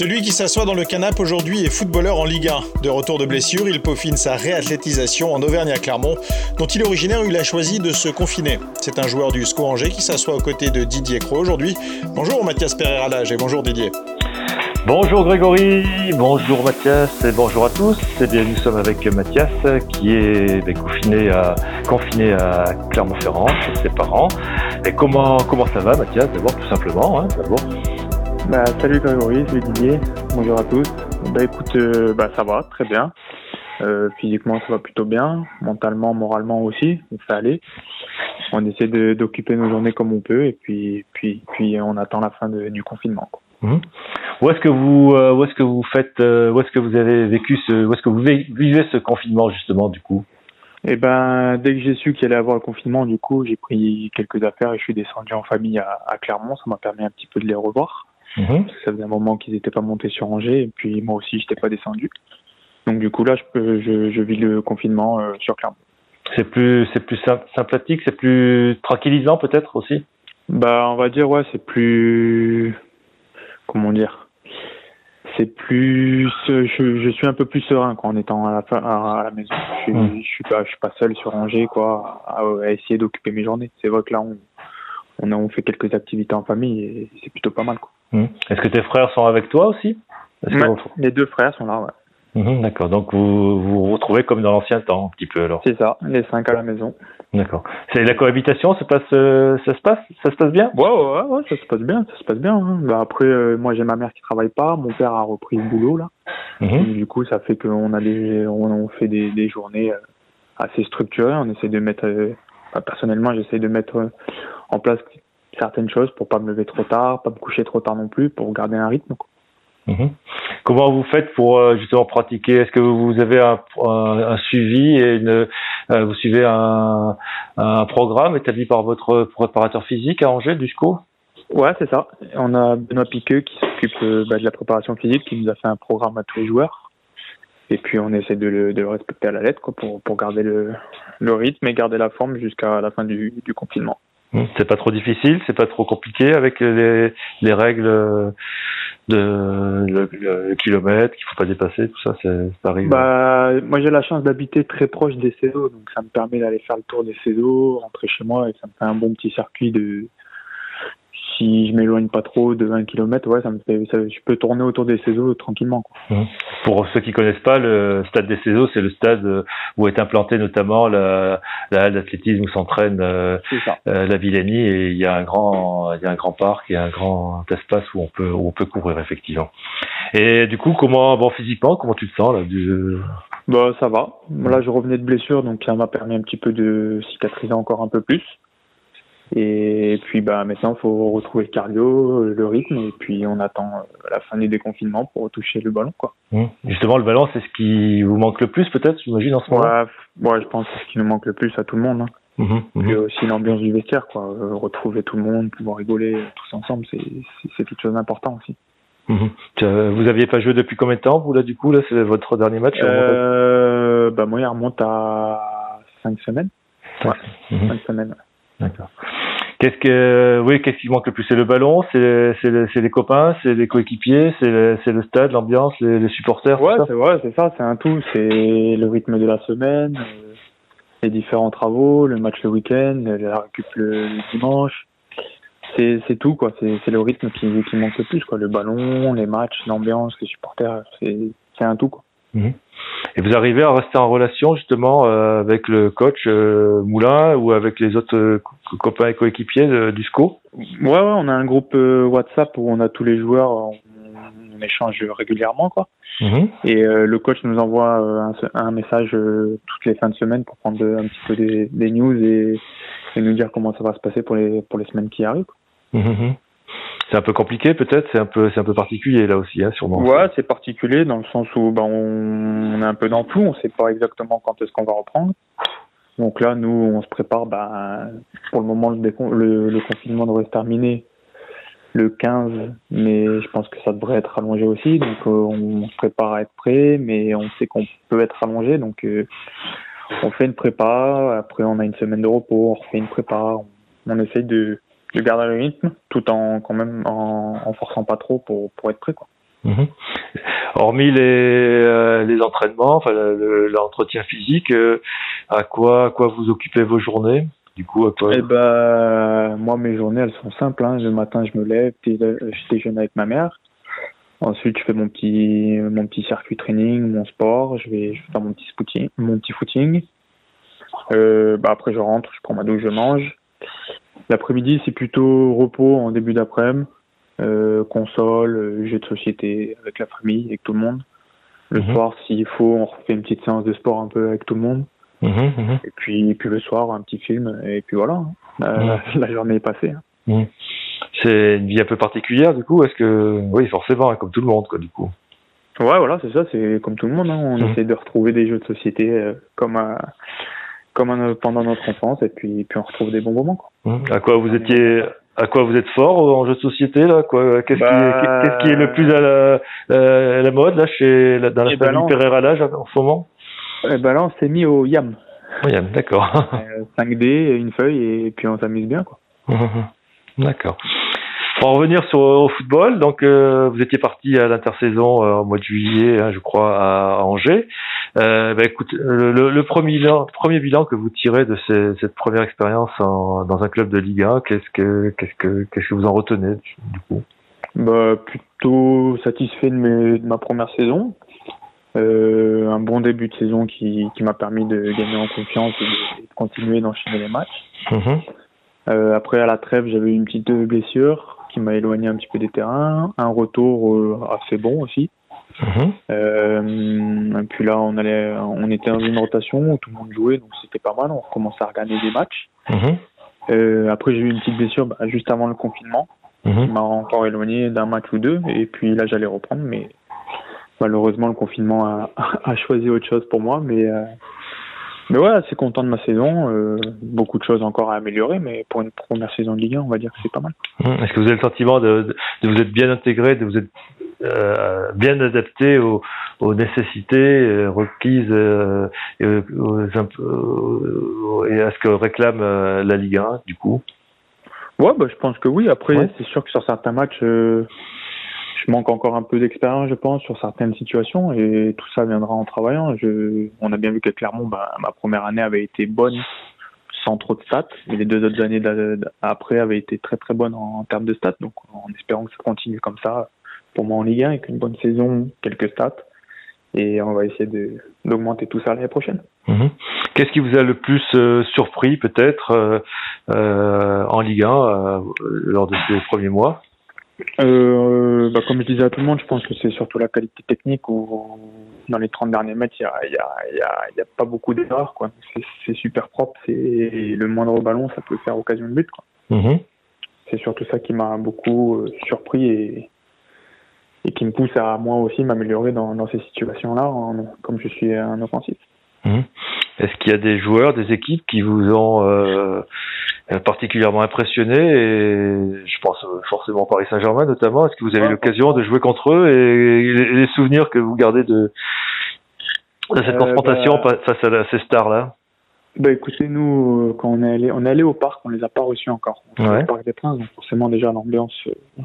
Celui qui s'assoit dans le canapé aujourd'hui est footballeur en Ligue 1. De retour de blessure, il peaufine sa réathlétisation en Auvergne à Clermont, dont il est originaire il a choisi de se confiner. C'est un joueur du SCO Angers qui s'assoit aux côtés de Didier Cro aujourd'hui. Bonjour Mathias Pereira et bonjour Didier. Bonjour Grégory, bonjour Mathias et bonjour à tous. Eh bien, nous sommes avec Mathias qui est confiné à, confiné à Clermont-Ferrand chez ses parents. Et comment, comment ça va Mathias? D'abord tout simplement, hein, d'abord. Bah, salut Grégory, salut Didier, bonjour à tous. Bah écoute, euh, bah, ça va, très bien. Euh, physiquement ça va plutôt bien, mentalement, moralement aussi, ça allait. On essaie d'occuper nos journées comme on peut et puis puis puis on attend la fin du confinement. Quoi. Mhm. Où est-ce que vous euh, où est-ce que vous faites où est-ce que vous avez vécu ce où est-ce que vous vivez ce confinement justement du coup? Eh ben dès que j'ai su qu'il allait avoir le confinement du coup j'ai pris quelques affaires et je suis descendu en famille à, à Clermont ça m'a permis un petit peu de les revoir mhm. ça faisait un moment qu'ils n'étaient pas montés sur Angers et puis moi aussi j'étais pas descendu. Donc du coup là je peux je, je vis le confinement euh, sur Clermont. C'est plus c'est plus sympathique c'est plus tranquillisant peut-être aussi? Bah on va dire ouais c'est plus comment dire? C'est plus je, je, suis un peu plus serein en étant à la, à, la maison. Je, ne hmm. suis pas je suis pas seul sur Angers quoi à, essayer d'occuper mes journées. C'est vrai que là on on a on fait quelques activités en famille et c'est plutôt pas mal quoi hmm. est-ce que tes frères sont avec toi aussi? Les deux frères sont là ouais Mhm, d'accord. Donc vous vous retrouvez comme dans l'ancien temps, un petit peu alors. C'est ça, les cinq à la maison. D'accord. C'est la cohabitation, ça passe, euh, ça se passe, ça se passe bien? Ouais, ouais, ouais, ça se passe bien, ça se passe bien. Hein. Bah, après, euh, moi j'ai ma mère qui travaille pas, mon père a repris le boulot là. Mhm. Du coup, ça fait qu'on a des, on, fait des, des journées euh, assez structurées. On essaie de mettre, personnellement, j'essaie de mettre en place certaines choses pour pas me lever trop tard, pas me coucher trop tard non plus, pour garder un rythme. Quoi. Mhm. Comment vous faites pour euh, justement pratiquer? Est-ce que vous avez un, un, suivi et une, euh, vous suivez un, un, programme établi par votre préparateur physique à Angers, du SCO Ouais, c'est ça. On a Benoît Piqueux qui s'occupe euh, bah, de la préparation physique, qui nous a fait un programme à tous les joueurs. Et puis on essaie de le, de le respecter à la lettre quoi, pour, pour garder le, le rythme et garder la forme jusqu'à la fin du, du confinement. Mmh. C'est pas trop difficile, c'est pas trop compliqué avec les, les règles de le, kilomètre qu'il faut pas dépasser, tout ça, c'est arrive. Bah, moi j'ai la chance d'habiter très proche des CEDO, donc ça me permet d'aller faire le tour des CEDO, rentrer chez moi et ça me fait un bon petit circuit de si je m'éloigne pas trop de 20 km, ouais, ça me fait, je peux tourner autour des CESO tranquillement. Quoi. Mmh. Pour ceux qui connaissent pas, le stade des CESO, c'est le stade euh, où est implanté notamment la, la halle d'athlétisme où s'entraîne euh, euh, la Villenie et il y a un grand, il y a un grand parc, il y a un grand espace où on peut, où on peut courir effectivement. Et du coup, comment, bon, physiquement, comment tu te sens là du... Bah, ça va. Là, je revenais de blessure, donc ça m'a permis un petit peu de cicatriser encore un peu plus. Et puis bah maintenant, il faut retrouver le cardio, le rythme, et puis on attend euh, la fin du déconfinement pour retoucher le ballon. quoi. Mmh. Justement, le ballon, c'est ce qui vous manque le plus peut-être, j'imagine, en ce moment? Ouais, ouais, je pense que c'est ce qui nous manque le plus à tout le monde. Hein. Mmh, mmh. aussi l'ambiance du vestiaire, quoi. Euh, retrouver tout le monde, pouvoir rigoler tous ensemble, c'est quelque chose d'important aussi. Vous aviez pas joué depuis combien de temps, vous, là, du coup, là, c'est votre dernier match euh, bah, Moi, il remonte à 5 semaines. Ouais, 5 semaines. D'accord. Qu'est-ce que, oui, qu'est-ce qui manque le plus? C'est le ballon, c'est c'est les copains, c'est les coéquipiers, c'est le, le stade, l'ambiance, les, supporters. Ouais, c'est vrai, c'est ça, c'est un tout. C'est le rythme de la semaine, euh, les différents travaux, le match le week-end, la récup le, dimanche. C'est c'est tout quoi. C'est c'est le rythme qui qui manque le plus quoi. Le ballon, les matchs, l'ambiance, les supporters, c'est c'est un tout quoi. Mhm. Et vous arrivez à rester en relation justement euh, avec le coach euh, Moulin ou avec les autres euh, copains et coéquipiers du SCO ouais, ouais, on a un groupe WhatsApp où on a tous les joueurs, on, échange régulièrement quoi. Mhm. Et le coach nous envoie un, un message toutes les fins de semaine pour prendre un petit peu des, des news et, et, nous dire comment ça va se passer pour les pour les semaines qui arrivent. Quoi. Mhm c'est un peu compliqué peut-être, c'est un peu c'est un peu particulier là aussi, hein, sûrement. Ouais, c'est particulier dans le sens où ben, on, est un peu dans tout, on sait pas exactement quand est-ce qu'on va reprendre. Donc là, nous, on se prépare. Ben, pour le moment, le, confinement devrait se terminer le 15, mais je pense que ça devrait être allongé aussi. Donc euh, on se prépare à être prêt, mais on sait qu'on peut être allongé. Donc euh, on fait une prépa. Après, on a une semaine de repos. On fait une prépa. On essaye de de garder le rythme tout en quand même en, en forçant pas trop pour, pour être prêt quoi. Mhm. Hormis les, euh, les entraînements, enfin l'entretien physique, euh, à quoi à quoi vous occupez vos journées? Du coup, à quoi? Eh ben, moi mes journées elles sont simples. Hein. Le matin je me lève, je déjeune avec ma mère. Ensuite je fais mon petit mon petit circuit training, mon sport. Je vais, je vais faire mon petit footing, mon petit footing. Euh, bah après je rentre, je prends ma douche, je mange. L'après-midi c'est plutôt repos en début d'après-midi euh, console, euh, jeux de société avec la famille, avec tout le monde. Le mhm. soir, s'il faut, on refait une petite séance de sport un peu avec tout le monde. Mhm, mhm. Et puis, puis le soir, un petit film, et puis voilà. Hein. Euh, la journée est passée. Hein. C'est une vie un peu particulière, du coup. Est-ce que, oui, forcément, hein, comme tout le monde, quoi, du coup. Ouais, voilà, c'est ça. C'est comme tout le monde. On essaie de retrouver des jeux de société comme comme pendant notre enfance, et puis, puis on retrouve des bons moments. Quoi. À quoi vous étiez à quoi vous êtes fort en jeu de société là quoi? Qu'est-ce qui, est, qu'est-ce qui est le plus à la, euh, la mode là chez dans la eh famille Pereira l'âge en ce moment? Là on s'est mis au YAM. YAM d'accord. 5D euh, une feuille et puis on s'amuse bien quoi. D'accord pour revenir sur au football, donc euh, vous étiez parti à l'intersaison euh, au mois de juillet, hein, je crois, à, Angers. Euh, bah, écoute, le, premier, bilan, premier bilan que vous tirez de cette première expérience dans un club de Ligue 1, qu'est-ce que qu'est-ce que qu'est-ce que vous en retenez du coup? Bah, plutôt satisfait de, ma première saison. un bon début de saison qui, qui m'a permis de gagner en confiance et de, continuer d'enchaîner les matchs. Mm-hmm. Après, à la trêve, j'avais une petite blessure qui m'a éloigné un petit peu des terrains, un retour euh, assez bon aussi. Mhm. Euh, et puis là, on allait, on était dans une rotation où tout le monde jouait, donc c'était pas mal. On recommençait à regarder des matchs. Mhm. Euh, après, j'ai eu une petite blessure bah, juste avant le confinement, mhm. qui m'a encore éloigné d'un match ou deux. Et puis là, j'allais reprendre, mais malheureusement, le confinement a, a, choisi autre chose pour moi. Mais mais ouais, assez content de ma saison. Euh, beaucoup de choses encore à améliorer, mais pour une première saison de Ligue 1, on va dire que c'est pas mal. Hum, est-ce que vous avez le sentiment de, de, vous être bien intégré, de vous être euh, bien adapté aux, aux nécessités euh, requises euh, et, aux, et, à ce que réclame la Ligue 1, du coup? Ouais, bah, je pense que oui. Après, c'est sûr que sur certains matchs je manque encore un peu d'expérience, je pense, sur certaines situations, et tout ça viendra en travaillant. Je, on a bien vu que Clermont, bah, ma première année avait été bonne, sans trop de stats, et les deux autres années après avaient été très très bonnes en, termes de stats. Donc, en espérant que ça continue comme ça, pour moi en Ligue 1, avec une bonne saison, quelques stats, et on va essayer d'augmenter tout ça l'année prochaine. Mhm. Qu'est-ce qui vous a le plus euh, surpris peut-être euh, euh, en Ligue 1 lors de ces premiers mois? Euh, bah, Comme je disais à tout le monde, je pense que c'est surtout la qualité technique où dans les 30 derniers mètres, il n'y a, pas beaucoup d'erreurs. C'est super propre, c'est le moindre ballon, ça peut faire occasion de but. Mm-hmm. C'est surtout ça qui m'a beaucoup euh, surpris et, et qui me pousse à moi aussi m'améliorer dans, dans ces situations-là, comme je suis un offensif. Mm-hmm. Est-ce qu'il y a des joueurs, des équipes qui vous ont euh, particulièrement impressionné et je pense forcément Paris Saint-Germain notamment. Est-ce que vous avez eu l'occasion de jouer contre eux et les souvenirs que vous gardez de, cette euh, confrontation bah, face à, ces stars-là? Bah écoutez, nous, quand on est allé, on est allé au parc, on les a pas reçus encore. On au parc des Princes, donc forcément déjà l'ambiance, euh,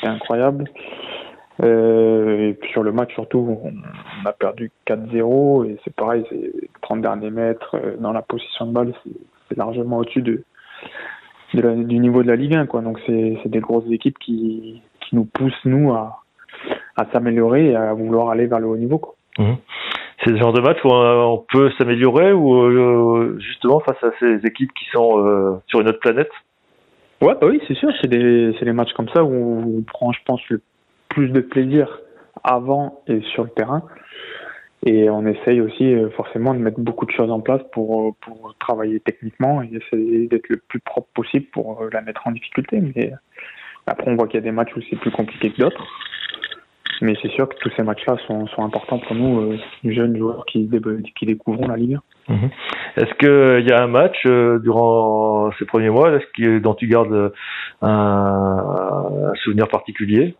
c'est incroyable. Euh, et puis sur le match surtout, on, a perdu 4-0 et c'est pareil, c'est 30 derniers mètres dans la position de balle, c'est largement au-dessus de, du niveau de la Ligue 1. Quoi. Donc c'est des grosses équipes qui, qui nous poussent, nous, à, à s'améliorer et à vouloir aller vers le haut niveau. Quoi. Mmh. C'est le genre de match où on peut s'améliorer ou euh, justement face à ces équipes qui sont euh, sur une autre planète? Ouais, bah oui, c'est sûr. C'est des, des matchs comme ça où on prend, je pense, le plus de plaisir avant et sur le terrain. Et on essaye aussi euh, forcément de mettre beaucoup de choses en place pour, euh, pour travailler techniquement et essayer d'être le plus propre possible pour euh, la mettre en difficulté. Mais après, on voit qu'il y a des matchs où c'est plus compliqué que d'autres. Mais c'est sûr que tous ces matchs-là sont, sont importants pour nous, jeunes joueurs qui, qui découvrons la Ligue. Mhm. Est-ce qu'il y a un match durant ces premiers mois est -ce dont tu gardes un souvenir particulier?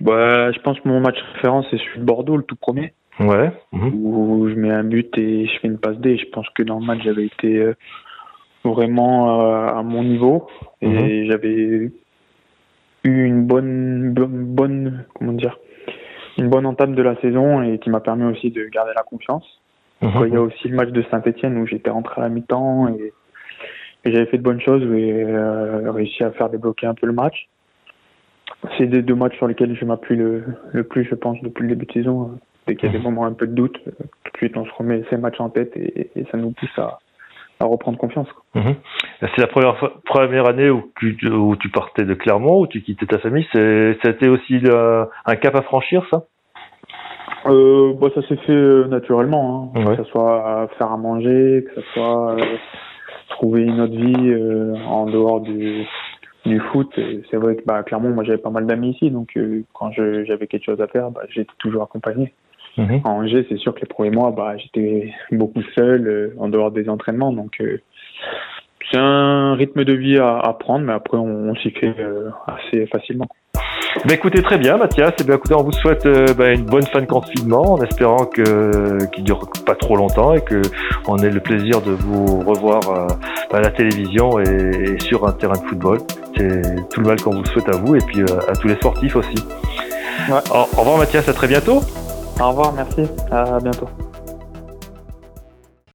Bah, Je pense que mon match référence, c'est celui de Bordeaux, le tout premier. Ouais. Mhm. Où je mets un but et je fais une passe D. Je pense que dans le match, j'avais été euh, vraiment euh, à mon niveau et mhm. j'avais eu une bonne, bonne, comment dire, une bonne entame de la saison et qui m'a permis aussi de garder la confiance. Mhm. Il y a aussi le match de Saint-Etienne où j'étais rentré à la mi-temps et, j'avais fait de bonnes choses et euh, réussi à faire débloquer un peu le match. C'est des deux matchs sur lesquels je m'appuie le, le, plus, je pense, depuis le début de saison. Dès qu'il y a des mhm. moments un peu de doute, tout de suite on se remet ces matchs en tête et, ça nous pousse à, à reprendre confiance. Mhm. C'est la première, première année où tu, où tu partais de Clermont, où tu quittais ta famille. C'était aussi euh, un cap à franchir, ça? Euh, bah, ça s'est fait euh, naturellement, hein. que ce soit faire à manger, que ce soit euh, trouver une autre vie euh, en dehors du, du foot. C'est vrai que bah, clairement, moi j'avais pas mal d'amis ici, donc quand j'avais quelque chose à faire, bah, j'étais toujours accompagné. Mhm. En Angers, c'est sûr que les premiers mois, bah, j'étais beaucoup seul en dehors des entraînements, donc c'est un rythme de vie à, à prendre, mais après on, s'y fait assez facilement. Bah écoutez très bien Mathias, et eh bien écoutez on vous souhaite euh, bah, une bonne fin de confinement en espérant que qu'il dure pas trop longtemps et que on ait le plaisir de vous revoir euh, à la télévision et, sur un terrain de football. C'est tout le mal qu'on vous souhaite à vous et puis euh, à tous les sportifs aussi. Au, au revoir Mathias, à très bientôt. Au revoir, merci, à bientôt.